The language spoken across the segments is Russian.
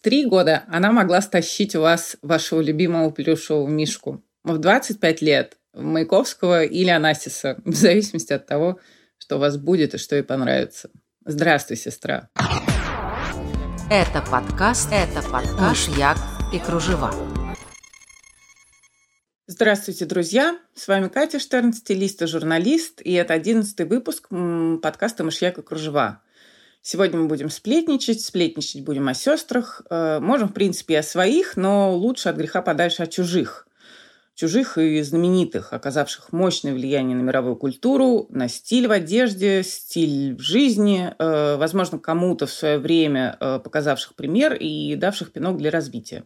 три года она могла стащить у вас вашего любимого плюшевого мишку. В 25 лет Маяковского или Анасиса, в зависимости от того, что у вас будет и что ей понравится. Здравствуй, сестра. Это подкаст, это подкаст «Мышьяк и кружева». Здравствуйте, друзья! С вами Катя Штерн, стилист и журналист, и это одиннадцатый выпуск подкаста «Мышьяк и кружева». Сегодня мы будем сплетничать, сплетничать будем о сестрах. Э, можем, в принципе, и о своих, но лучше от греха подальше от чужих. Чужих и знаменитых, оказавших мощное влияние на мировую культуру, на стиль в одежде, стиль в жизни, э, возможно, кому-то в свое время э, показавших пример и давших пинок для развития.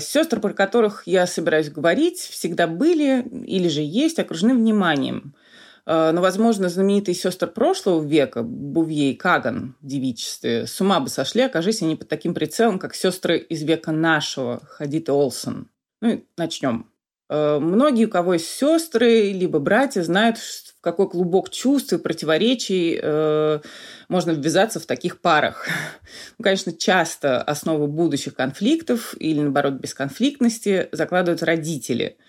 Сестры, про которых я собираюсь говорить, всегда были или же есть окружены вниманием – но, возможно, знаменитые сестры прошлого века, Бувье и Каган в девичестве, с ума бы сошли, окажись они под таким прицелом, как сестры из века нашего, Хадит и Олсон. Ну и начнем. Э, многие, у кого есть сестры, либо братья, знают, в какой клубок чувств и противоречий э, можно ввязаться в таких парах. Ну, конечно, часто основу будущих конфликтов или, наоборот, бесконфликтности закладывают родители –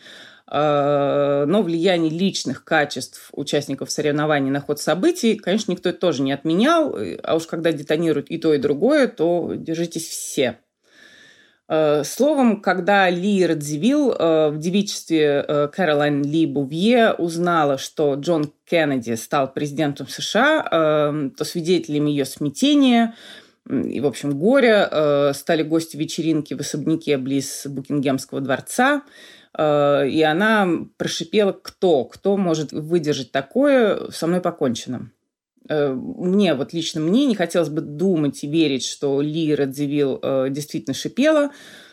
но влияние личных качеств участников соревнований на ход событий, конечно, никто это тоже не отменял. А уж когда детонируют и то, и другое, то держитесь все. Э, словом, когда Ли Радзивилл э, в девичестве Кэролайн Ли Бувье узнала, что Джон Кеннеди стал президентом США, то свидетелями ее смятения и, в общем, горя стали гости вечеринки в особняке близ Букингемского дворца – Э, и она прошипела, кто, кто может выдержать такое, со мной покончено. Э, мне, вот лично мне, не хотелось бы думать и верить, что Ли Радзивилл э, действительно шипела.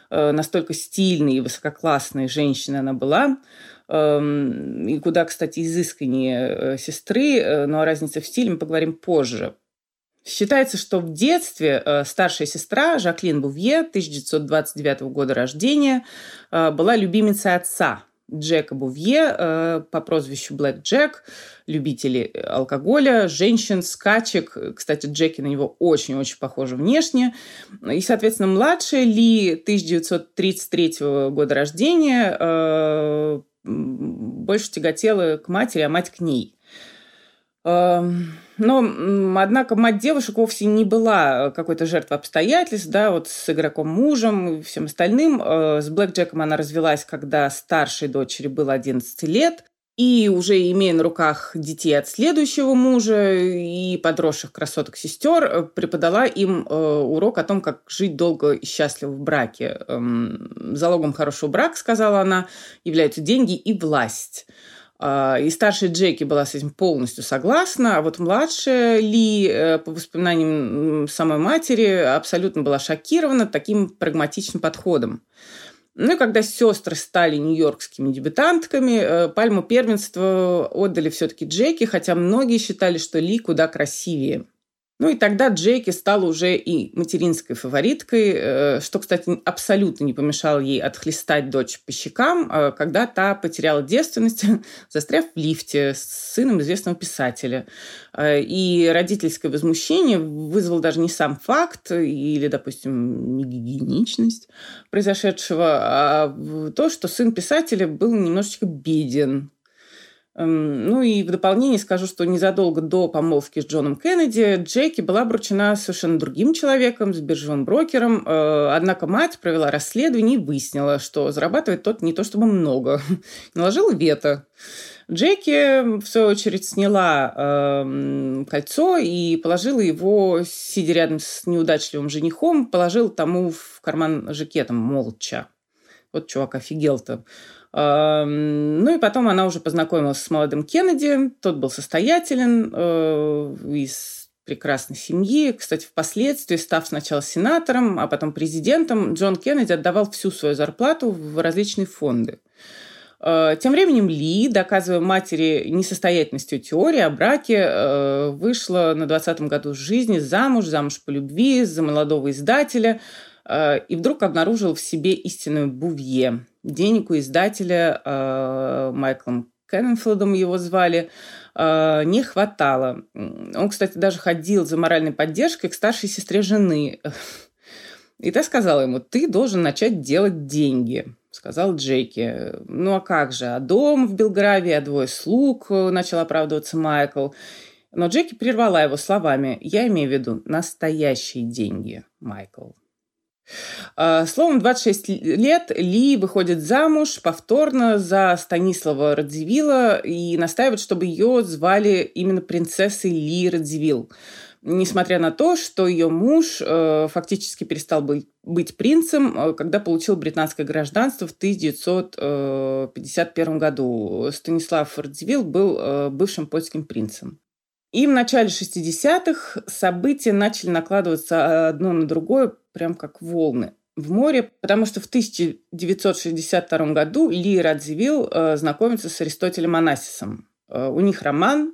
Настолько стильной и высококлассной женщиной она была. Эм, и куда, кстати, изысканнее сестры, но о разнице в стиле мы поговорим позже. Считается, что в детстве э, старшая сестра Жаклин Бувье, 1929 года рождения, э, была любимицей отца Джека Бувье э, по прозвищу Блэк Джек, любители алкоголя, женщин, скачек. Кстати, Джеки на него очень-очень похожи внешне. И, соответственно, младшая Ли 1933 года рождения больше тяготела к матери, а мать к ней. Эм, но, однако, мать девушек вовсе не была какой-то жертвой обстоятельств, да, вот с игроком мужем и всем остальным. Э, с Блэк Джеком она развелась, когда старшей дочери было 11 лет. И уже имея на руках детей от следующего мужа и подросших красоток сестер, э, преподала им э, урок о том, как жить долго и счастливо в браке. Эм, залогом хорошего брака, сказала она, являются деньги и власть. А, и старшая Джеки была с этим полностью согласна, а вот младшая Ли, э, по воспоминаниям самой матери, абсолютно была шокирована таким прагматичным подходом. Ну и когда сестры стали нью-йоркскими дебютантками, э, пальму первенства отдали все-таки Джеки, хотя многие считали, что Ли куда красивее. Ну и тогда Джеки стала уже и материнской фавориткой, э, что, кстати, абсолютно не помешало ей отхлестать дочь по щекам, э, когда та потеряла девственность, застряв в лифте с сыном известного писателя. Э, и родительское возмущение вызвал даже не сам факт или, допустим, не гигиеничность произошедшего, а то, что сын писателя был немножечко беден, ну и в дополнение скажу, что незадолго до помолвки с Джоном Кеннеди Джеки была обручена совершенно другим человеком, с биржевым брокером. Э, однако мать провела расследование и выяснила, что зарабатывает тот не то чтобы много. Наложила вето. Джеки, в свою очередь, сняла э, кольцо и положила его, сидя рядом с неудачливым женихом, положила тому в карман жакетом молча. Вот чувак офигел-то. Ну и потом она уже познакомилась с молодым Кеннеди. Тот был состоятелен, э, из прекрасной семьи. Кстати, впоследствии, став сначала сенатором, а потом президентом, Джон Кеннеди отдавал всю свою зарплату в различные фонды. Э, тем временем Ли, доказывая матери несостоятельностью теории о браке, э, вышла на 20-м году жизни замуж, замуж по любви, за молодого издателя, и вдруг обнаружила в себе истинную Бувье – денег у издателя э, Майклом Кенненфилдом его звали, э, не хватало. Он, кстати, даже ходил за моральной поддержкой к старшей сестре жены. И та сказала ему, ты должен начать делать деньги сказал Джеки. Ну а как же, а дом в Белгравии, а двое слуг, начал оправдываться Майкл. Но Джеки прервала его словами. Я имею в виду настоящие деньги, Майкл. А, словом, 26 лет Ли выходит замуж повторно за Станислава Радзивилла и настаивает, чтобы ее звали именно принцессой Ли Радзивилл несмотря на то, что ее муж э, фактически перестал быть, принцем, э, когда получил британское гражданство в 1951 э, году. Станислав Радзивилл был бывшим польским принцем. И в начале 60-х события начали накладываться одно на другое, прям как волны в море, потому что в 1962 году Ли Радзивилл э, знакомится с Аристотелем Анасисом. Э, у них роман,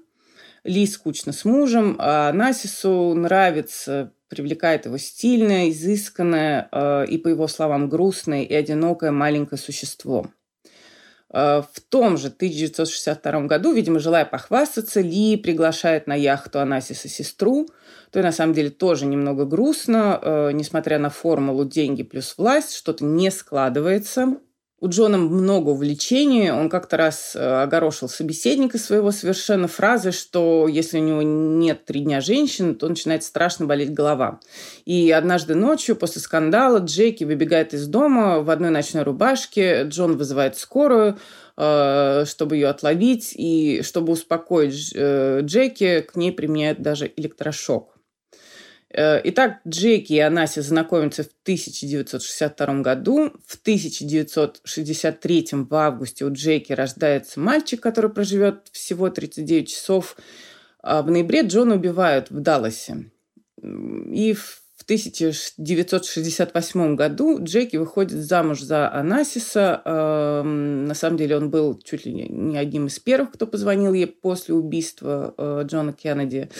ли скучно с мужем, а Насису нравится, привлекает его стильное, изысканное и, по его словам, грустное и одинокое маленькое существо. Э, в том же 1962 году, видимо, желая похвастаться, Ли приглашает на яхту Анасиса сестру. То и на самом деле тоже немного грустно, э, несмотря на формулу «деньги плюс власть», что-то не складывается – у Джона много увлечений. Он как-то раз э, огорошил собеседника своего совершенно фразы, что если у него нет три дня женщин, то начинает страшно болеть голова. И однажды ночью после скандала Джеки выбегает из дома в одной ночной рубашке. Джон вызывает скорую, э, чтобы ее отловить. И чтобы успокоить э, Джеки, к ней применяют даже электрошок. Э, итак, Джеки и Анаси знакомятся в 1962 году. В 1963 в августе у Джеки рождается мальчик, который проживет всего 39 часов. А в ноябре Джона убивают в Далласе. И в 1968 году Джеки выходит замуж за Анасиса. Эм, на самом деле он был чуть ли не одним из первых, кто позвонил ей после убийства э, Джона Кеннеди.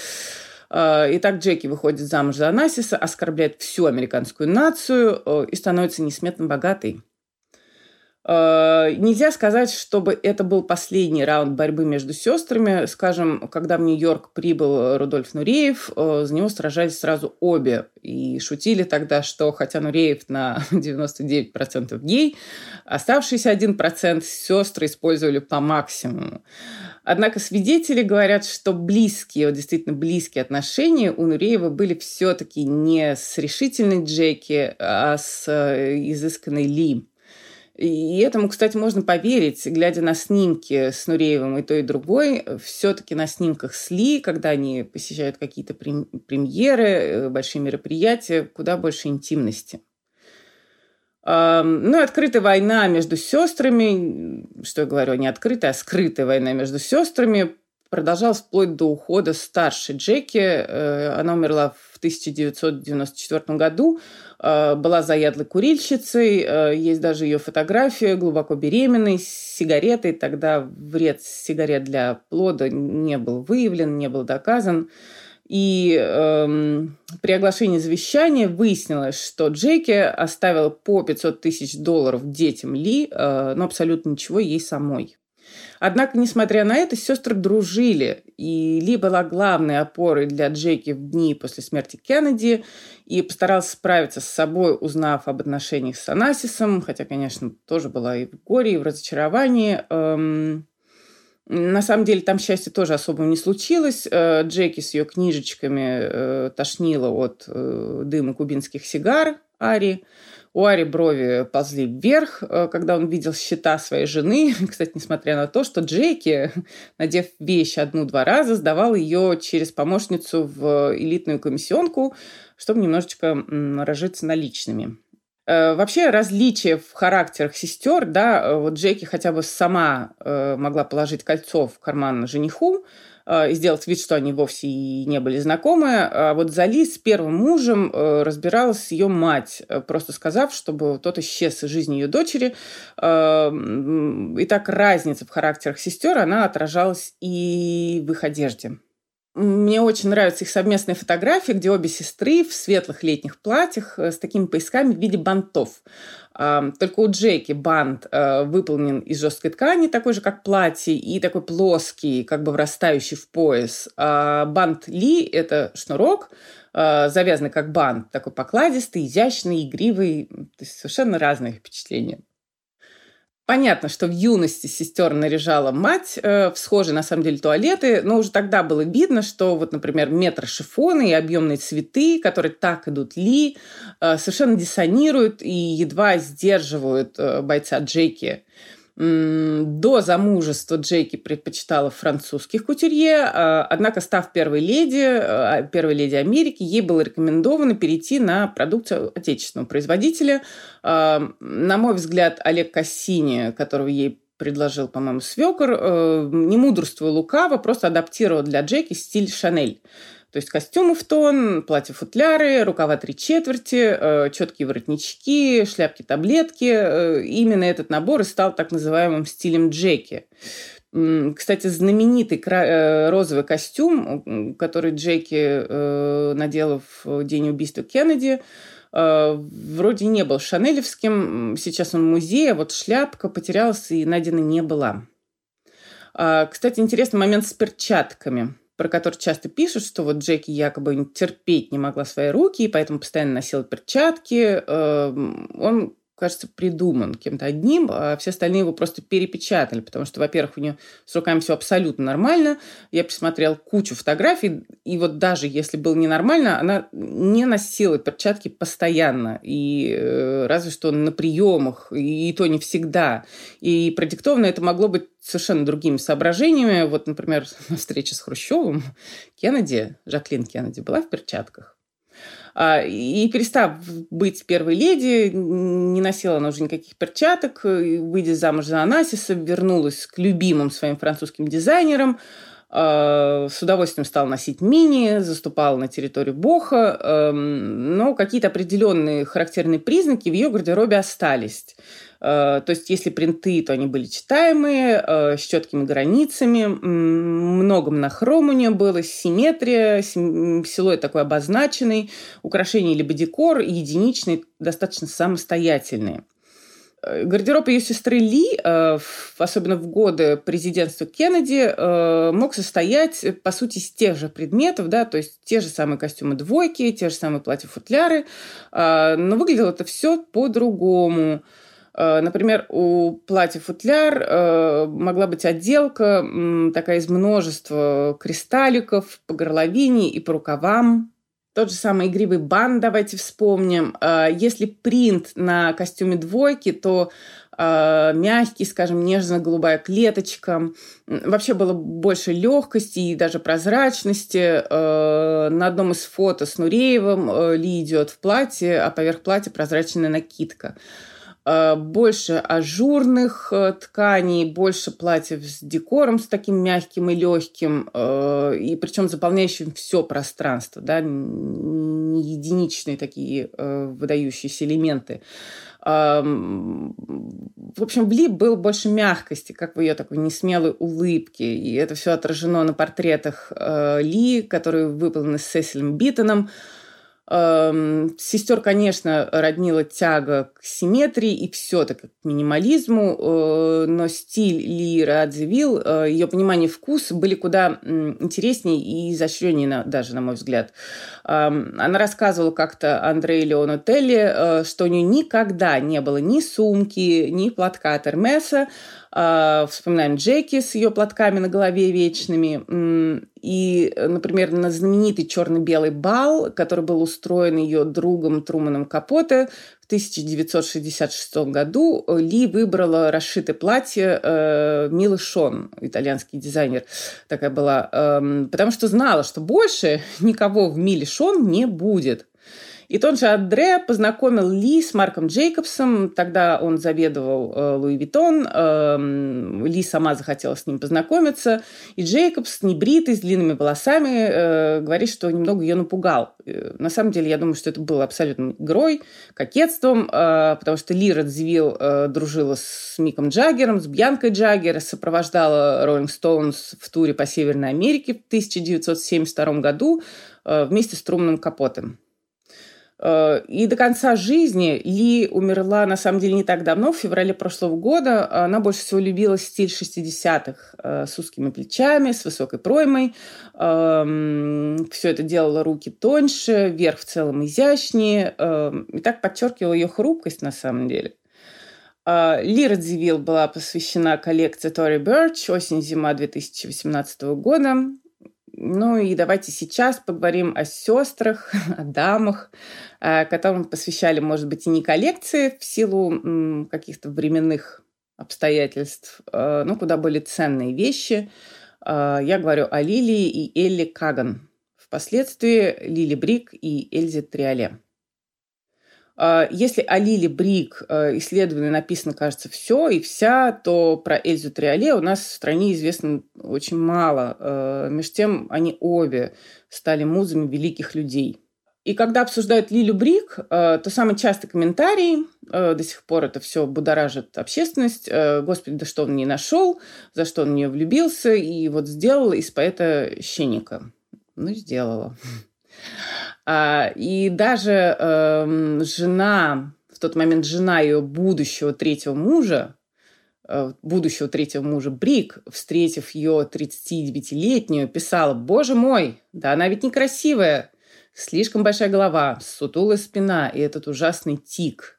Э, итак, Джеки выходит замуж за Анасиса, оскорбляет всю американскую нацию э, и становится несметно богатой. Э, нельзя сказать, чтобы это был последний раунд борьбы между сестрами. Скажем, когда в Нью-Йорк прибыл Рудольф Нуреев, за него сражались сразу обе. И шутили тогда, что хотя Нуреев на 99% гей, оставшийся 1% сестры использовали по максимуму. Однако свидетели говорят, что близкие, вот действительно близкие отношения у Нуреева были все-таки не с решительной Джеки, а с э, изысканной Ли. И этому, кстати, можно поверить, глядя на снимки с Нуреевым и той, и другой. Все-таки на снимках с Ли, когда они посещают какие-то премьеры, э, большие мероприятия, куда больше интимности. Ну и открытая война между сестрами, что я говорю, не открытая, а скрытая война между сестрами продолжалась вплоть до ухода старшей Джеки. Э, она умерла в 1994 году, э, была заядлой курильщицей, э, есть даже ее фотография, глубоко беременной, с сигаретой. Тогда вред сигарет для плода не был выявлен, не был доказан. И эм, при оглашении завещания выяснилось, что Джеки оставила по 500 тысяч долларов детям Ли, э, но абсолютно ничего ей самой. Однако, несмотря на это, сестры дружили, и Ли была главной опорой для Джеки в дни после смерти Кеннеди и постарался справиться с собой, узнав об отношениях с Анасисом, хотя, конечно, тоже была и в горе, и в разочаровании. Эм, на самом деле там счастья тоже особо не случилось. Э, Джеки с ее книжечками э, тошнило от э, дыма кубинских сигар Ари. У Ари брови ползли вверх, когда он видел счета своей жены. Кстати, несмотря на то, что Джеки, надев вещь одну-два раза, сдавал ее через помощницу в элитную комиссионку, чтобы немножечко разжиться наличными. Э, вообще различия в характерах сестер, да, э, вот Джеки хотя бы сама э, могла положить кольцо в карман жениху и сделать вид, что они вовсе и не были знакомы. А вот Зали с первым мужем разбиралась ее мать, просто сказав, чтобы тот исчез из жизни ее дочери. И так разница в характерах сестер, она отражалась и в их одежде. Мне очень нравятся их совместные фотографии, где обе сестры в светлых летних платьях э, с такими поясками в виде бантов. Только у Джеки бант э, выполнен из жесткой ткани, такой же, как платье, и такой плоский, как бы врастающий в пояс. А бант Ли – это шнурок, э, завязанный как бант, такой покладистый, изящный, игривый. То есть совершенно разные впечатления. Понятно, что в юности сестер наряжала мать э, в схожие, на самом деле, туалеты, но уже тогда было видно, что вот, например, метр шифона и объемные цветы, которые так идут Ли, э, совершенно диссонируют и едва сдерживают э, бойца Джеки. До замужества Джеки предпочитала французских кутюрье, а, однако, став первой леди, а, первой леди Америки, ей было рекомендовано перейти на продукцию отечественного производителя. А, на мой взгляд, Олег Кассини, которого ей предложил, по-моему, свекор, э, не мудрствуя лукаво, просто адаптировал для Джеки стиль Шанель. То есть костюмы в тон, платья-футляры, рукава три четверти, э, четкие воротнички, шляпки-таблетки. Э, именно этот набор и стал так называемым стилем Джеки. Кстати, знаменитый э, розовый костюм, который Джеки надела в день убийства Кеннеди, вроде не был шанелевским. Сейчас он в музее, а вот шляпка потерялась и найдена не была. А, кстати, интересный момент с перчатками – про который часто пишут, что вот Джеки якобы терпеть не могла свои руки, и поэтому постоянно носила перчатки. Эм, он кажется, придуман кем-то одним, а все остальные его просто перепечатали, потому что, во-первых, у нее с руками все абсолютно нормально. Я посмотрел кучу фотографий, и вот даже если было ненормально, она не носила перчатки постоянно, и э, разве что на приемах, и то не всегда. И продиктовано это могло быть совершенно другими соображениями. Вот, например, на встрече с Хрущевым Кеннеди, Жаклин Кеннеди, была в перчатках. А, и перестав быть первой леди, не носила она уже никаких перчаток, выйдя замуж за Анасиса, вернулась к любимым своим французским дизайнерам, а, с удовольствием стала носить мини, заступала на территорию Боха, эм, но какие-то определенные характерные признаки в ее гардеробе остались. Э, то есть, если принты, то они были читаемые, э, с четкими границами, много монохром у нее было, симметрия, силуэт такой обозначенный, украшения либо декор единичный, достаточно самостоятельные. Э, гардероб ее сестры Ли, особенно в годы президентства Кеннеди, мог состоять, по сути, из тех же предметов, да, то есть те же самые костюмы двойки, те же самые платья-футляры, но выглядело это все по-другому. Э, например, у платья-футляр э, могла быть отделка такая из множества кристалликов по горловине и по рукавам. Тот же самый игривый бан, давайте вспомним. Э, если принт на костюме двойки, то мягкий, скажем, нежно-голубая клеточка. Вообще было больше легкости и даже прозрачности. На одном из фото с Нуреевым Ли идет в платье, а поверх платья прозрачная накидка. Э, больше ажурных э, тканей, больше платьев с декором, с таким мягким и легким, э, и причем заполняющим все пространство, да, не единичные такие выдающиеся элементы. В общем, в Ли был больше мягкости, как в ее такой несмелой улыбке. И это все отражено на портретах Ли, которые выполнены с Сесилем Биттоном. Эм, сестер, конечно, роднила тяга к симметрии и все-таки к минимализму, э, но стиль Ли Радзивилл, э, ее понимание вкуса были куда интереснее и изощреннее даже, на мой взгляд. Эм, она рассказывала как-то Андрею Леонотелли, э, что у нее никогда не было ни сумки, ни платка от Эрмеса, вспоминаем Джеки с ее платками на голове вечными. И, например, на знаменитый черно-белый бал, который был устроен ее другом Труманом Капоте в 1966 году, Ли выбрала расшитое платье э, Милы Шон, итальянский дизайнер такая была, э, потому что знала, что больше никого в Миле Шон не будет. И тот же Андре познакомил Ли с Марком Джейкобсом. Тогда он заведовал э, Луи Виттон. Э, Ли сама захотела с ним познакомиться. И Джейкобс, небритый, с длинными волосами, э, говорит, что немного ее напугал. Э, на самом деле, я думаю, что это было абсолютно игрой, кокетством, потому что Ли Радзвилл дружила с Миком Джаггером, с Бьянкой Джаггер, сопровождала Роллинг Стоунс в туре по Северной Америке в 1972 году вместе с Трумным Капотом. Э, и до конца жизни Ли умерла, на самом деле, не так давно, в феврале прошлого года. Она больше всего любила стиль 60-х э, с узкими плечами, с высокой проймой. Эм, Все это делало руки тоньше, верх в целом изящнее. Эм, и так подчеркивало ее хрупкость, на самом деле. Э, Ли Радзивилл была посвящена коллекции Тори Бёрч «Осень-зима 2018 года». Ну и давайте сейчас поговорим о сестрах, о дамах, э, которым посвящали, может быть, и не коллекции в силу каких-то временных обстоятельств, э, но куда были ценные вещи. Э, я говорю о Лилии и Элли Каган. Впоследствии Лили Брик и Эльзе Триоле. А, если о Лиле Брик э, исследовании написано, кажется, все и вся, то про Эльзу Триоле у нас в стране известно очень мало. Э, между тем, они обе стали музами великих людей. И когда обсуждают Лилю Брик, э, то самый частый комментарий, до сих пор это все будоражит общественность, господи, да что он не нашел, за что он в нее влюбился, и вот сделал из поэта щеника. Ну, сделала. А, и даже э, жена, в тот момент жена ее будущего третьего мужа, э, будущего третьего мужа Брик, встретив ее 39-летнюю, писала, «Боже мой, да она ведь некрасивая, слишком большая голова, сутулая спина и этот ужасный тик».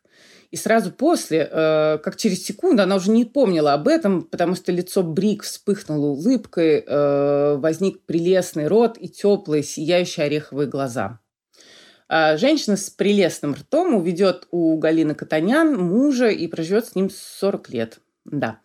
И сразу после, э, как через секунду, она уже не помнила об этом, потому что лицо Брик вспыхнуло улыбкой, э, возник прелестный рот и теплые, сияющие ореховые глаза. А женщина с прелестным ртом уведет у Галины Катанян мужа и проживет с ним 40 лет. Да.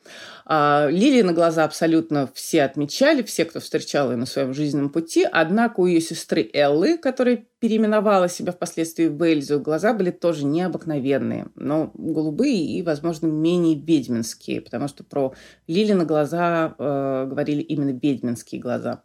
А, Лилии на глаза абсолютно все отмечали, все, кто встречал ее на своем жизненном пути. Однако у ее сестры Эллы, которая переименовала себя впоследствии в Эльзу, глаза были тоже необыкновенные, но голубые и, возможно, менее ведьминские, потому что про Лили на глаза э, говорили именно ведьминские глаза.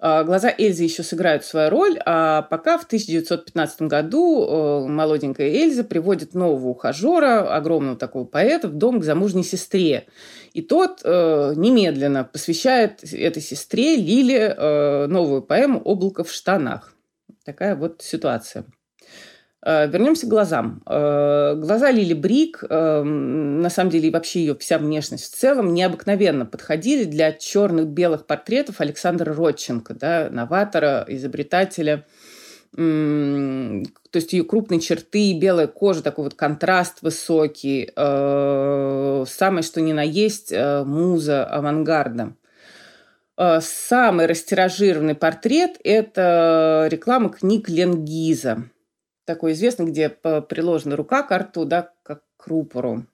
А, глаза Эльзы еще сыграют свою роль, а пока в 1915 году э, молоденькая Эльза приводит нового ухажера, огромного такого поэта, в дом к замужней сестре. И тот э, немедленно посвящает этой сестре Лиле э, новую поэму «Облако в штанах». Такая вот ситуация. Э, вернемся к глазам. Э, глаза Лили Брик, э, на самом деле и вообще ее вся внешность в целом, необыкновенно подходили для черных-белых портретов Александра Родченко, да, новатора, изобретателя. То есть ее крупные черты, белая кожа, такой вот контраст высокий, самое что ни на есть муза авангарда. Самый растиражированный портрет – это реклама книг Ленгиза – такой известный, где приложена рука к рту, да, как к рупору.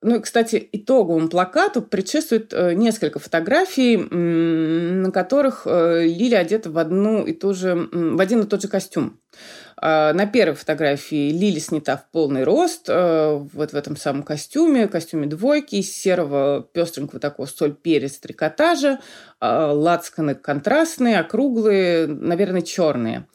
Ну и, кстати, итоговому плакату предшествует э, несколько фотографий, на которых э, Лили одета в, одну и ту же, в один и тот же костюм. А, на первой фотографии Лили снята в полный рост, э, вот в этом самом костюме, костюме двойки, из серого пестренького такого соль перец трикотажа, а, лацканы контрастные, округлые, наверное, черные.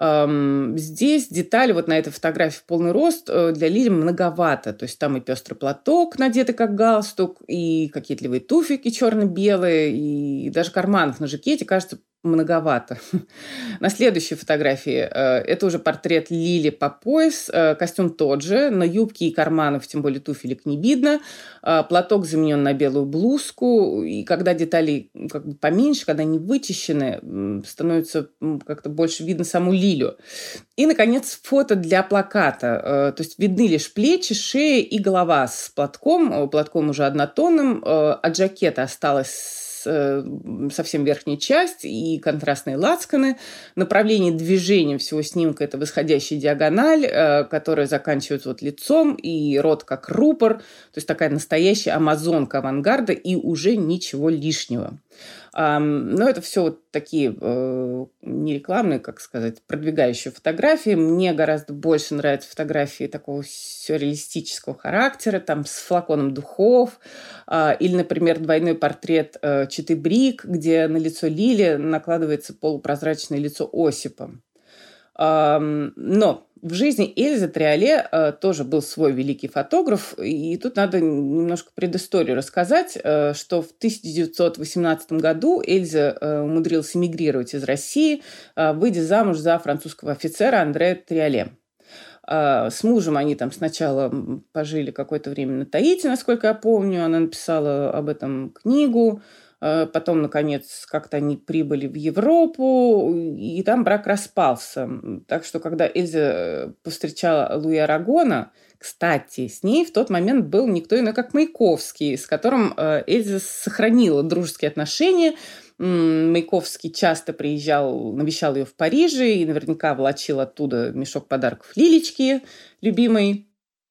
Здесь детали вот на этой фотографии в полный рост э, для Лили многовато. То есть там и пестрый платок, надетый как галстук, и кокетливые туфельки черно-белые, и даже карманов на жакете, кажется, многовато. На следующей фотографии э, это уже портрет Лили по пояс. Э, костюм тот же, но юбки и карманов, тем более туфелек, не видно. Э, платок заменен на белую блузку. И когда детали как бы поменьше, когда они вычищены, становится как-то больше видно саму Лилю. И, наконец, фото для плаката. То есть видны лишь плечи, шея и голова с платком. Платком уже однотонным. От жакета осталось совсем верхняя часть и контрастные лацканы. Направление движения всего снимка – это восходящая диагональ, э, которая заканчивается вот лицом, и рот как рупор. То есть такая настоящая амазонка авангарда и уже ничего лишнего. Но это все вот такие э, не рекламные, как сказать, продвигающие фотографии. Мне гораздо больше нравятся фотографии такого сюрреалистического характера, там с флаконом духов, э, или, например, двойной портрет э, Читы Брик, где на лицо Лили накладывается полупрозрачное лицо Осипа. Но в жизни Эльзы Триоле э, тоже был свой великий фотограф, и тут надо немножко предысторию рассказать, э, что в 1918 году Эльза э, умудрилась эмигрировать из России, выйдя замуж за французского офицера Андрея Триоле. С мужем они там сначала пожили какое-то время на Таити, насколько я помню. Она написала об этом книгу. Э, потом, наконец, как-то они прибыли в Европу, и там брак распался. Так что, когда Эльза э, повстречала Луи Арагона, кстати, с ней в тот момент был никто иной, как Маяковский, с которым э, Эльза сохранила дружеские отношения. Маяковский часто приезжал, навещал ее в Париже и наверняка влачил оттуда мешок подарков Лилечки, любимой.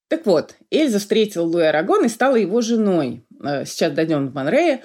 Так вот, Эльза встретила Луи Арагона и стала его женой. Сейчас дойдем в Монрея.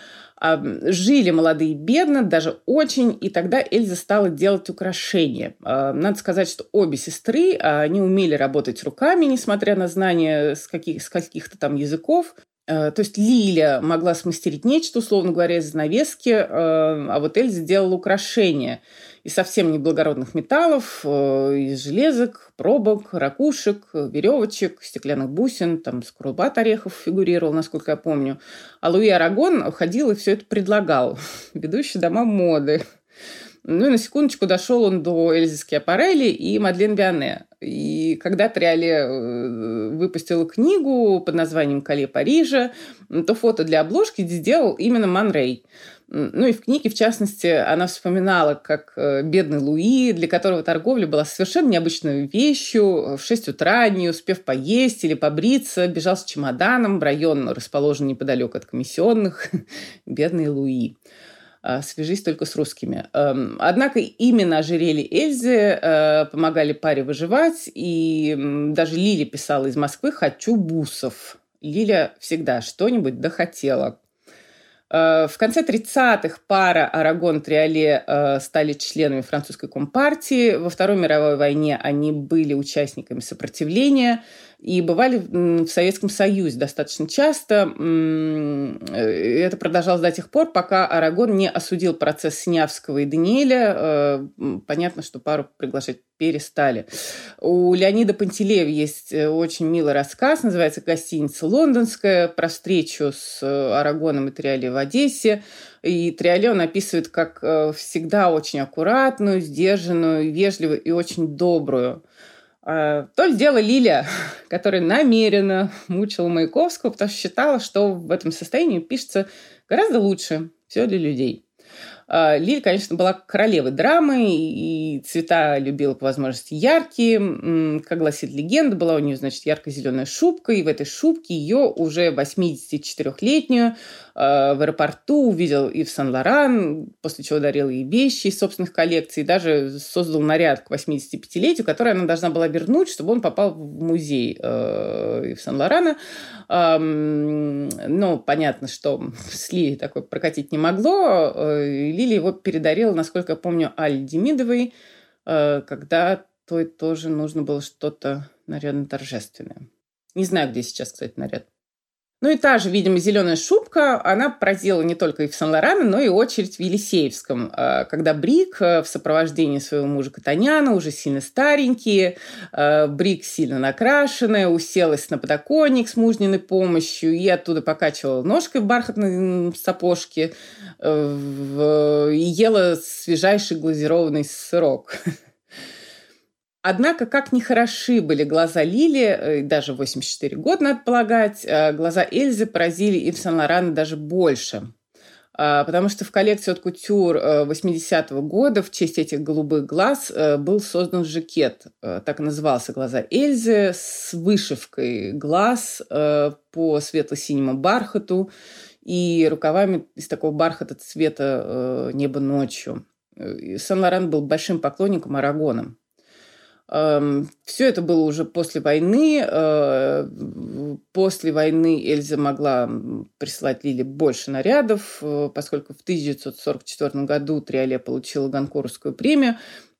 Жили молодые бедно, даже очень, и тогда Эльза стала делать украшения. Надо сказать, что обе сестры, они умели работать руками, несмотря на знания с, каких, с каких-то там языков. Э, то есть Лиля могла смастерить нечто, условно говоря, из занавески, а вот Эльза делала украшения из совсем неблагородных металлов, э, из железок, пробок, ракушек, веревочек, стеклянных бусин, там скорлупат орехов фигурировал, насколько я помню. А Луи Арагон ходил и все это предлагал. Ведущий дома моды. Ну и на секундочку дошел он до Эльзы Скиапарелли и Мадлен Биане. И когда Триоле э, выпустила книгу под названием «Кале Парижа», то фото для обложки сделал именно Манрей. Ну и в книге, в частности, она вспоминала, как э, бедный Луи, для которого торговля была совершенно необычной вещью, в 6 утра, не успев поесть или побриться, бежал с чемоданом в район, расположенный неподалеку от комиссионных, бедный Луи. А, свяжись только с русскими. Эм, однако именно ожерелье Эльзы э, помогали паре выживать, и даже Лили писала из Москвы «Хочу бусов». Лиля всегда что-нибудь дохотела. Э, в конце 30-х пара Арагон Триоле э, стали членами французской компартии. Во Второй мировой войне они были участниками сопротивления и бывали в Советском Союзе достаточно часто. Э, это продолжалось до тех пор, пока Арагон не осудил процесс Снявского и Даниэля. Э, понятно, что пару приглашать перестали. У Леонида Пантелеева есть э, очень милый рассказ, называется «Гостиница лондонская», про встречу с Арагоном и Триоле в Одессе. И Триоле он описывает как всегда очень аккуратную, сдержанную, вежливую и очень добрую. А, то ли дело Лилия, которая намеренно мучила Маяковского, потому что считала, что в этом состоянии пишется гораздо лучше все для людей. А, Лиль, конечно, была королевой драмы, и цвета любила по возможности яркие. Как гласит легенда, была у нее, значит, ярко-зеленая шубка, и в этой шубке ее уже 84-летнюю а, в аэропорту увидел и в Сан-Лоран, после чего дарил ей вещи из собственных коллекций, даже создал наряд к 85-летию, который она должна была вернуть, чтобы он попал в музей э, в Сан-Лорана. Ну, понятно, что с Ли такое прокатить не могло. Э, Лили его передарила, насколько я помню, Аль Демидовой, э, когда той тоже нужно было что-то, наверное, торжественное. Не знаю, где сейчас, кстати, наряд. Ну и та же, видимо, зеленая шубка, она поразила не только и в Сан-Лоране, но и очередь в Елисеевском, а, когда Брик э, в сопровождении своего мужа Катаняна, уже сильно старенькие, э, Брик сильно накрашенная, уселась на подоконник с мужниной помощью и оттуда покачивала ножкой в бархатной сапожке э, и ела свежайший глазированный сырок. Однако, как ни хороши были глаза Лили, э, даже 84 года, надо полагать, э, глаза Эльзы поразили и в Сан-Лорана даже больше. А, потому что в коллекции от Кутюр 80-го года в честь этих голубых глаз э, был создан жакет. Так назывался «Глаза Эльзы» с вышивкой глаз по светло-синему бархату и рукавами из такого бархата цвета неба ночью. Сан-Лоран был большим поклонником Арагона. Все это было уже после войны. Э, после войны Эльза могла прислать Лили больше нарядов, поскольку в 1944 году Триоле получила Гонкоровскую премию.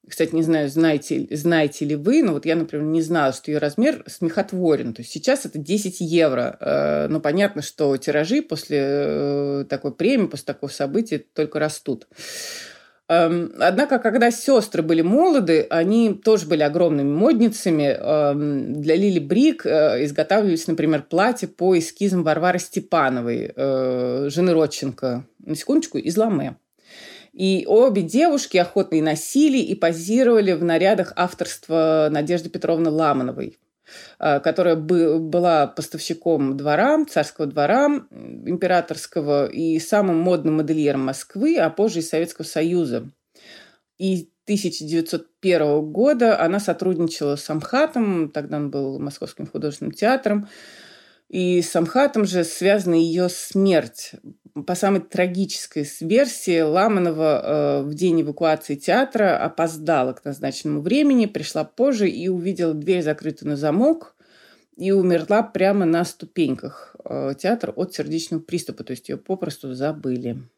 Кстати, не знаю, знаете, знаете ли вы, но вот я, например, не знала, что ее размер смехотворен. То есть сейчас это 10 евро. Э, но понятно, что тиражи после э, такой премии, после такого события только растут. Эм, однако, когда сестры были молоды, они тоже были огромными модницами. Эм, для Лили Брик э, изготавливались, например, платья по эскизам Варвары Степановой, жены Родченко, на секундочку, из Ламе. И обе девушки охотно и носили, и позировали в нарядах авторства Надежды Петровны Ламановой э, которая была поставщиком двора, царского двора императорского и самым модным модельером Москвы, а позже и Советского Союза. И 1901 года она сотрудничала с Амхатом, тогда он был Московским художественным театром, и с Амхатом же связана ее смерть по самой трагической версии, Ламанова э, в день эвакуации театра опоздала к назначенному времени, пришла позже и увидела дверь закрытую на замок и умерла прямо на ступеньках э, театра от сердечного приступа, то есть ее попросту забыли.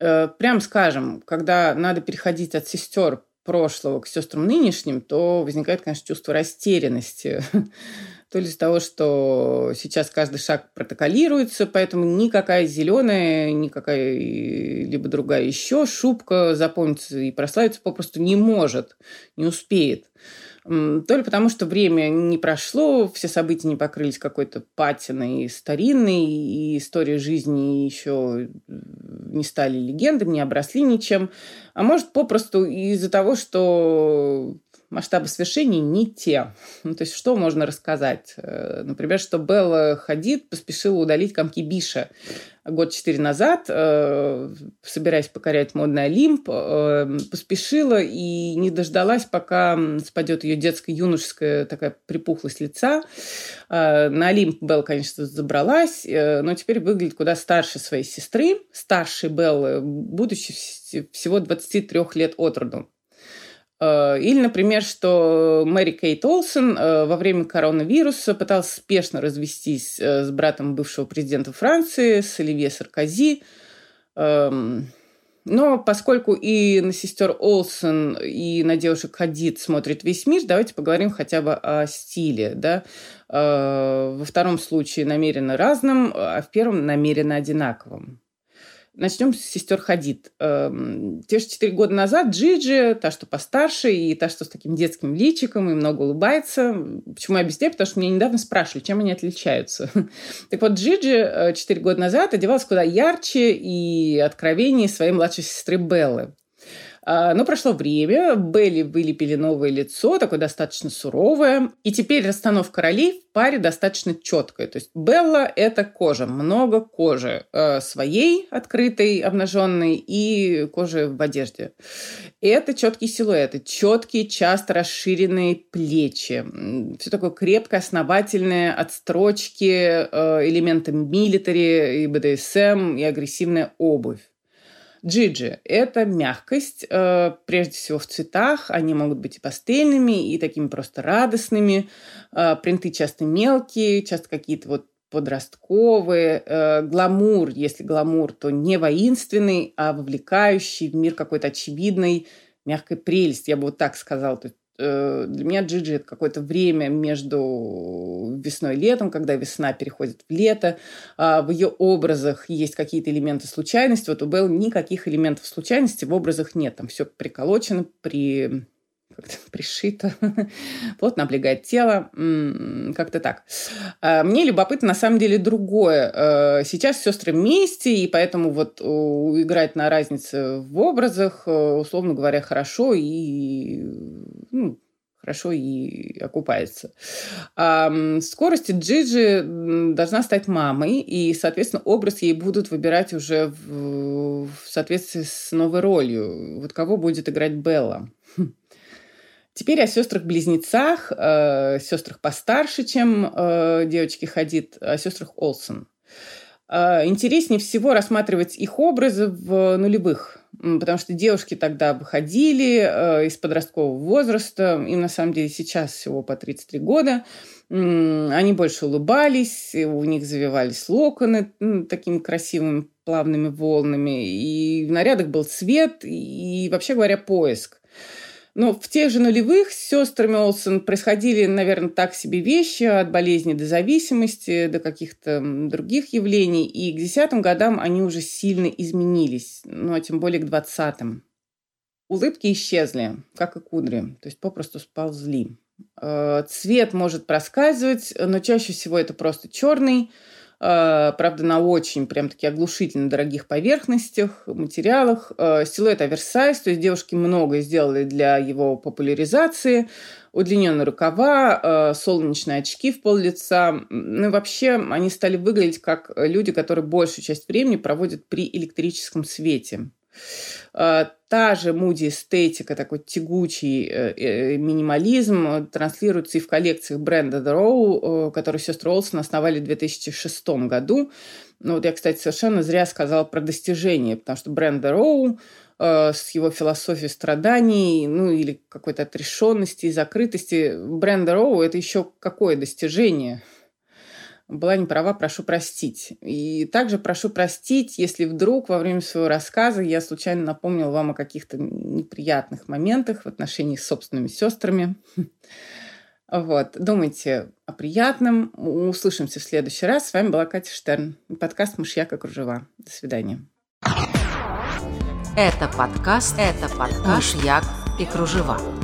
Э, прям скажем, когда надо переходить от сестер прошлого к сестрам нынешним, то возникает, конечно, чувство растерянности то ли из-за того, что сейчас каждый шаг протоколируется, поэтому никакая зеленая, никакая либо другая еще шубка запомниться и прославиться попросту не может, не успеет. То ли потому, что время не прошло, все события не покрылись какой-то патиной старинной, и история жизни еще не стали легендами, не обросли ничем. А может, попросту из-за того, что масштабы свершений не те. Ну, то есть что можно рассказать? Э, например, что Белла Хадид поспешила удалить комки Биша год четыре назад, э, собираясь покорять модный Олимп, э, поспешила и не дождалась, пока спадет ее детско-юношеская такая припухлость лица. На Олимп Белла, конечно, забралась, но теперь выглядит куда старше своей сестры, старшей Беллы, будучи всего 23 лет от роду. Э, или, например, что Мэри Кейт Олсен э, во время коронавируса пыталась спешно развестись э, с братом бывшего президента Франции, с Оливье Саркози. Эм, но поскольку и на сестер Олсен, и на девушек Хадид смотрит весь мир, давайте поговорим хотя бы о стиле. Да? Во втором случае намеренно разным, а в первом намеренно одинаковым. Начнем с сестер Хадид. Эм, те же четыре года назад Джиджи, та, что постарше, и та, что с таким детским личиком, и много улыбается. Почему я объясняю? Потому что меня недавно спрашивали, чем они отличаются. так вот, Джиджи э, четыре года назад одевалась куда ярче и откровеннее своей младшей сестры Беллы. А, но прошло время, Белли вылепили новое лицо, такое достаточно суровое. И теперь расстановка ролей в паре достаточно четкая. То есть Белла – это кожа, много кожи. Э, своей, открытой, обнаженной, и кожи в одежде. Это четкие силуэты, четкие, часто расширенные плечи. Все такое крепкое, основательное, отстрочки, э, элементы милитари и БДСМ, и агрессивная обувь. Джиджи – это мягкость, э, прежде всего в цветах. Они могут быть и пастельными, и такими просто радостными. Э, принты часто мелкие, часто какие-то вот подростковые, э, гламур, если гламур, то не воинственный, а вовлекающий в мир какой-то очевидной мягкой прелесть, я бы вот так сказала. То есть для меня Джиджи это какое-то время между весной и летом, когда весна переходит в лето. А в ее образах есть какие-то элементы случайности. Вот у Белл никаких элементов случайности в образах нет. Там все приколочено, при пришито, плотно облегает тело, как-то так. А, мне любопытно на самом деле другое. Э, сейчас сестры вместе, и поэтому вот играть на разнице в образах, э, условно говоря, хорошо и ну, хорошо и окупается. А скорости Джиджи должна стать мамой, и, соответственно, образ ей будут выбирать уже в, в соответствии с новой ролью. Вот кого будет играть Белла. Теперь о сестрах-близнецах, э, сестрах постарше, чем э, девочки Хадид, о сестрах Олсен. А, интереснее всего рассматривать их образы в нулевых, потому что девушки тогда выходили э, из подросткового возраста, им на самом деле сейчас всего по 33 года, они больше улыбались, у них завивались локоны такими красивыми плавными волнами, и в нарядах был цвет, и, вообще говоря, поиск. Но в тех же нулевых с сестрами Олсен происходили, наверное, так себе вещи, от болезни до зависимости, до каких-то других явлений. И к десятым годам они уже сильно изменились, ну, а тем более к двадцатым. Улыбки исчезли, как и кудри, то есть попросту сползли. Э, цвет может проскальзывать, но чаще всего это просто черный, правда, на очень прям-таки оглушительно дорогих поверхностях, материалах. Э, силуэт оверсайз, то есть девушки многое сделали для его популяризации. Удлиненные рукава, э, солнечные очки в пол лица. Ну и вообще они стали выглядеть как люди, которые большую часть времени проводят при электрическом свете. Э, та же Moody эстетика, такой тягучий э, э, минимализм транслируется и в коллекциях бренда The Row, который сестры Олсен основали в 2006 году. Ну вот я, кстати, совершенно зря сказала про достижения, потому что бренд The Row с его философией страданий, ну или какой-то отрешенности и закрытости. Бренд Роу – это еще какое достижение – была не права, прошу простить. И также прошу простить, если вдруг во время своего рассказа я случайно напомнил вам о каких-то неприятных моментах в отношении с собственными сестрами. Вот. Думайте о приятном. Услышимся в следующий раз. С вами была Катя Штерн. Подкаст «Мышьяка кружева». До свидания. Это подкаст, это подкаст «Мышьяк и кружева».